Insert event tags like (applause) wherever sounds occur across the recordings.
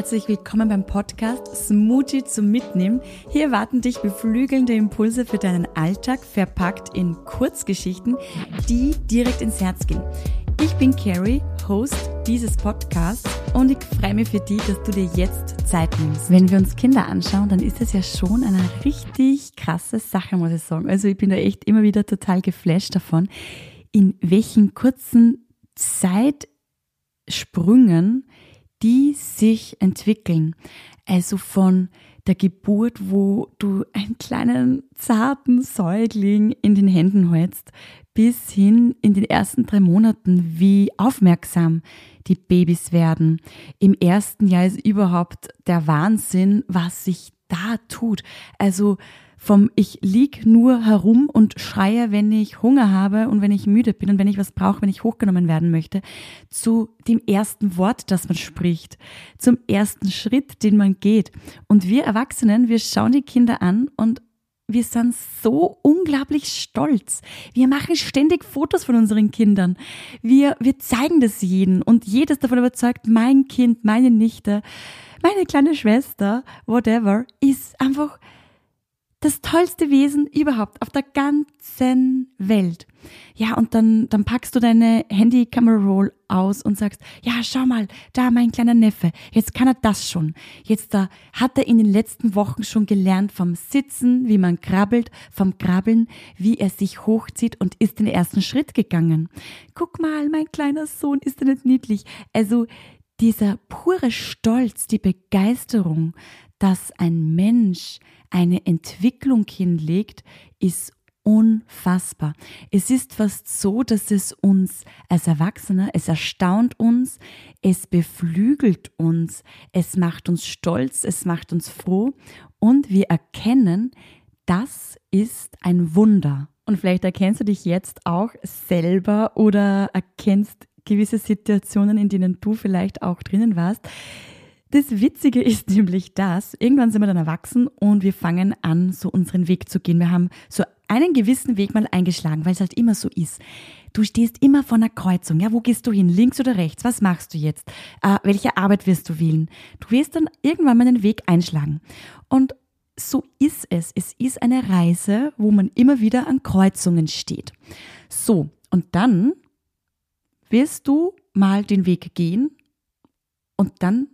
herzlich willkommen beim Podcast Smoothie zum Mitnehmen. Hier erwarten dich beflügelnde Impulse für deinen Alltag, verpackt in Kurzgeschichten, die direkt ins Herz gehen. Ich bin Carrie, Host dieses Podcasts und ich freue mich für dich, dass du dir jetzt Zeit nimmst. Wenn wir uns Kinder anschauen, dann ist es ja schon eine richtig krasse Sache, muss ich sagen. Also ich bin da echt immer wieder total geflasht davon, in welchen kurzen Zeitsprüngen die sich entwickeln. Also von der Geburt, wo du einen kleinen zarten Säugling in den Händen hältst, bis hin in den ersten drei Monaten, wie aufmerksam die Babys werden. Im ersten Jahr ist überhaupt der Wahnsinn, was sich da tut. Also vom ich lieg nur herum und schreie, wenn ich Hunger habe und wenn ich müde bin und wenn ich was brauche, wenn ich hochgenommen werden möchte, zu dem ersten Wort, das man spricht, zum ersten Schritt, den man geht. Und wir Erwachsenen, wir schauen die Kinder an und wir sind so unglaublich stolz. Wir machen ständig Fotos von unseren Kindern. Wir, wir zeigen das jedem und jedes davon überzeugt, mein Kind, meine Nichte, meine kleine Schwester, whatever, ist einfach das tollste Wesen überhaupt auf der ganzen Welt. Ja, und dann, dann packst du deine Handy-Camera-Roll aus und sagst, ja, schau mal, da mein kleiner Neffe, jetzt kann er das schon. Jetzt da hat er in den letzten Wochen schon gelernt vom Sitzen, wie man krabbelt, vom Krabbeln, wie er sich hochzieht und ist den ersten Schritt gegangen. Guck mal, mein kleiner Sohn, ist er nicht niedlich? Also, dieser pure Stolz, die Begeisterung, dass ein Mensch eine Entwicklung hinlegt, ist unfassbar. Es ist fast so, dass es uns als Erwachsene, es erstaunt uns, es beflügelt uns, es macht uns stolz, es macht uns froh und wir erkennen, das ist ein Wunder. Und vielleicht erkennst du dich jetzt auch selber oder erkennst gewisse Situationen, in denen du vielleicht auch drinnen warst. Das Witzige (laughs) ist nämlich das, irgendwann sind wir dann erwachsen und wir fangen an, so unseren Weg zu gehen. Wir haben so einen gewissen Weg mal eingeschlagen, weil es halt immer so ist. Du stehst immer vor einer Kreuzung. Ja, wo gehst du hin? Links oder rechts? Was machst du jetzt? Äh, welche Arbeit wirst du wählen? Du wirst dann irgendwann mal einen Weg einschlagen. Und so ist es. Es ist eine Reise, wo man immer wieder an Kreuzungen steht. So, und dann wirst du mal den Weg gehen und dann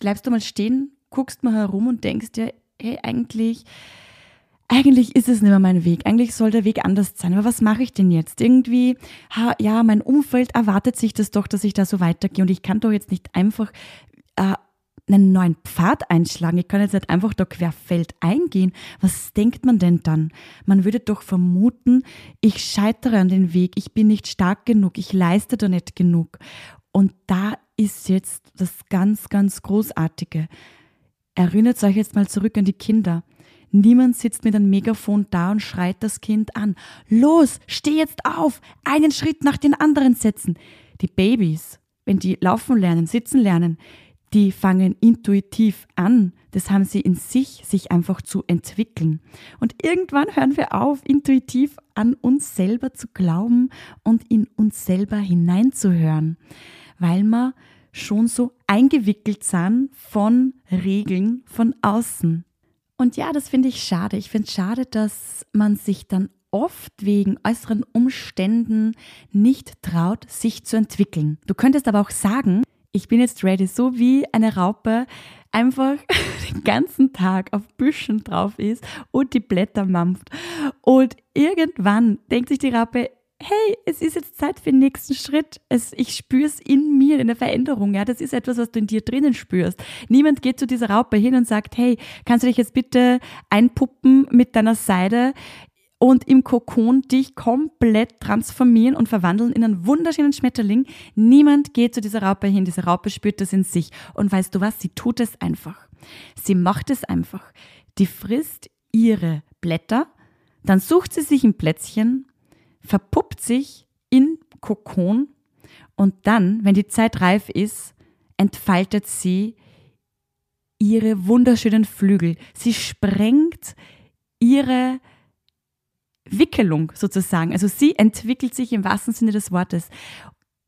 bleibst du mal stehen, guckst mal herum und denkst dir, hey, eigentlich, eigentlich ist es nicht mehr mein Weg. Eigentlich soll der Weg anders sein. Aber was mache ich denn jetzt? Irgendwie, ha, ja, mein Umfeld erwartet sich das doch, dass ich da so weitergehe. Und ich kann doch jetzt nicht einfach äh, einen neuen Pfad einschlagen. Ich kann jetzt nicht einfach da querfeld eingehen. Was denkt man denn dann? Man würde doch vermuten, ich scheitere an den Weg, ich bin nicht stark genug, ich leiste da nicht genug. Und da ist jetzt das ganz, ganz Großartige. Erinnert euch jetzt mal zurück an die Kinder. Niemand sitzt mit einem Megafon da und schreit das Kind an. Los, steh jetzt auf, einen Schritt nach den anderen setzen. Die Babys, wenn die laufen lernen, sitzen lernen, die fangen intuitiv an. Das haben sie in sich, sich einfach zu entwickeln. Und irgendwann hören wir auf, intuitiv an uns selber zu glauben und in uns selber hineinzuhören weil wir schon so eingewickelt sind von Regeln von außen. Und ja, das finde ich schade. Ich finde es schade, dass man sich dann oft wegen äußeren Umständen nicht traut, sich zu entwickeln. Du könntest aber auch sagen, ich bin jetzt ready, so wie eine Raupe einfach (laughs) den ganzen Tag auf Büschen drauf ist und die Blätter mampft. Und irgendwann denkt sich die Raupe, hey, es ist jetzt Zeit für den nächsten Schritt. Es, ich spüre es in mir, in der Veränderung. Ja, das ist etwas, was du in dir drinnen spürst. Niemand geht zu dieser Raupe hin und sagt, hey, kannst du dich jetzt bitte einpuppen mit deiner Seide und im Kokon dich komplett transformieren und verwandeln in einen wunderschönen Schmetterling. Niemand geht zu dieser Raupe hin. Diese Raupe spürt das in sich. Und weißt du was? Sie tut es einfach. Sie macht es einfach. Die frisst ihre Blätter, dann sucht sie sich ein Plätzchen, verpuppt sich in Kokon und dann, wenn die Zeit reif ist, entfaltet sie ihre wunderschönen Flügel. Sie sprengt ihre Wickelung sozusagen. Also sie entwickelt sich im wahrsten Sinne des Wortes.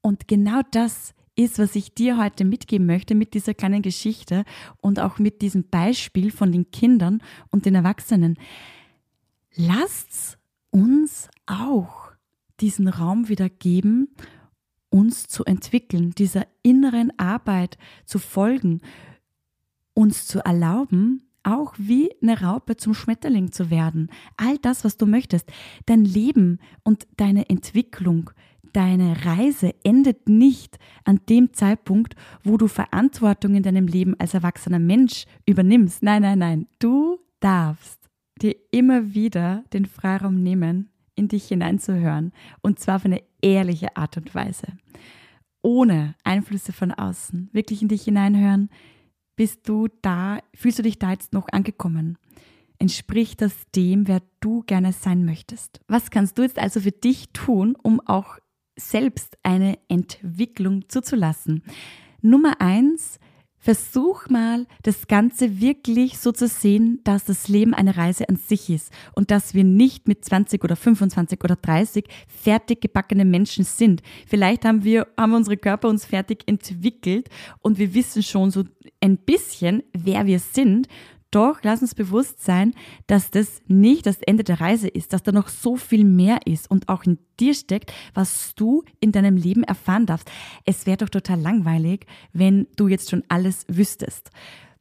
Und genau das ist, was ich dir heute mitgeben möchte mit dieser kleinen Geschichte und auch mit diesem Beispiel von den Kindern und den Erwachsenen. Lasst uns auch diesen Raum wieder geben, uns zu entwickeln, dieser inneren Arbeit zu folgen, uns zu erlauben, auch wie eine Raupe zum Schmetterling zu werden. All das, was du möchtest. Dein Leben und deine Entwicklung, deine Reise endet nicht an dem Zeitpunkt, wo du Verantwortung in deinem Leben als erwachsener Mensch übernimmst. Nein, nein, nein. Du darfst dir immer wieder den Freiraum nehmen, in dich hineinzuhören. Und zwar auf eine ehrliche Art und Weise. Ohne Einflüsse von außen. Wirklich in dich hineinhören. Bist du da, fühlst du dich da jetzt noch angekommen? Entspricht das dem, wer du gerne sein möchtest? Was kannst du jetzt also für dich tun, um auch selbst eine Entwicklung zuzulassen? Nummer eins, Versuch mal, das Ganze wirklich so zu sehen, dass das Leben eine Reise an sich ist und dass wir nicht mit 20 oder 25 oder 30 fertig gebackene Menschen sind. Vielleicht haben wir, haben unsere Körper uns fertig entwickelt und wir wissen schon so ein bisschen, wer wir sind doch lass uns bewusst sein, dass das nicht das Ende der Reise ist, dass da noch so viel mehr ist und auch in dir steckt, was du in deinem Leben erfahren darfst. Es wäre doch total langweilig, wenn du jetzt schon alles wüsstest.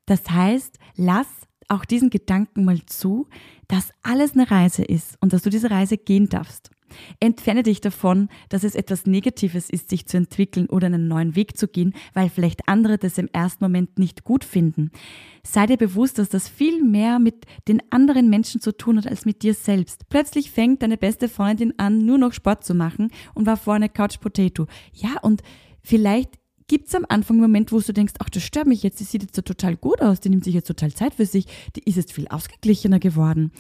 Das heißt, lass auch diesen Gedanken mal zu, dass alles eine Reise ist und dass du diese Reise gehen darfst. Entferne dich davon, dass es etwas Negatives ist, sich zu entwickeln oder einen neuen Weg zu gehen, weil vielleicht andere das im ersten Moment nicht gut finden. Sei dir bewusst, dass das viel mehr mit den anderen Menschen zu tun hat als mit dir selbst. Plötzlich fängt deine beste Freundin an, nur noch Sport zu machen und war vorne Couch Potato. Ja, und vielleicht gibt es am Anfang einen Moment, wo du denkst, ach, das stört mich jetzt, die sieht jetzt so total gut aus, die nimmt sich jetzt total Zeit für sich, die ist jetzt viel ausgeglichener geworden.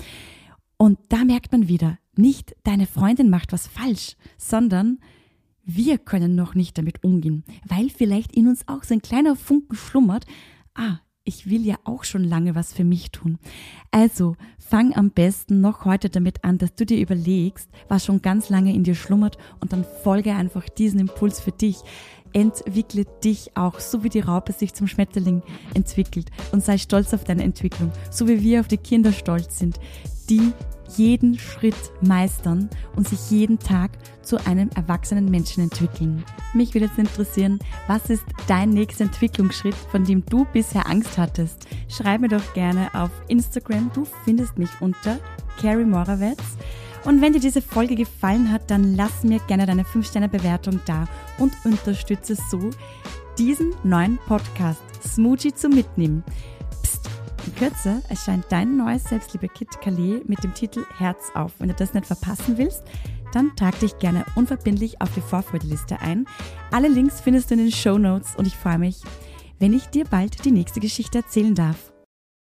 Und da merkt man wieder, nicht deine Freundin macht was falsch, sondern wir können noch nicht damit umgehen, weil vielleicht in uns auch so ein kleiner Funken schlummert, ah, ich will ja auch schon lange was für mich tun. Also fang am besten noch heute damit an, dass du dir überlegst, was schon ganz lange in dir schlummert und dann folge einfach diesen Impuls für dich. Entwickle dich auch, so wie die Raupe sich zum Schmetterling entwickelt und sei stolz auf deine Entwicklung, so wie wir auf die Kinder stolz sind, die jeden Schritt meistern und sich jeden Tag zu einem erwachsenen Menschen entwickeln. Mich würde jetzt interessieren, was ist dein nächster Entwicklungsschritt, von dem du bisher Angst hattest? Schreib mir doch gerne auf Instagram. Du findest mich unter Carrie Morawetz. Und wenn dir diese Folge gefallen hat, dann lass mir gerne deine 5-Sterne-Bewertung da und unterstütze so diesen neuen Podcast Smoochie zum Mitnehmen. In Kürze erscheint dein neues Selbstliebe-Kit Calais mit dem Titel Herz auf. Wenn du das nicht verpassen willst, dann trag dich gerne unverbindlich auf die Vorfreudeliste ein. Alle Links findest du in den Show Notes und ich freue mich, wenn ich dir bald die nächste Geschichte erzählen darf.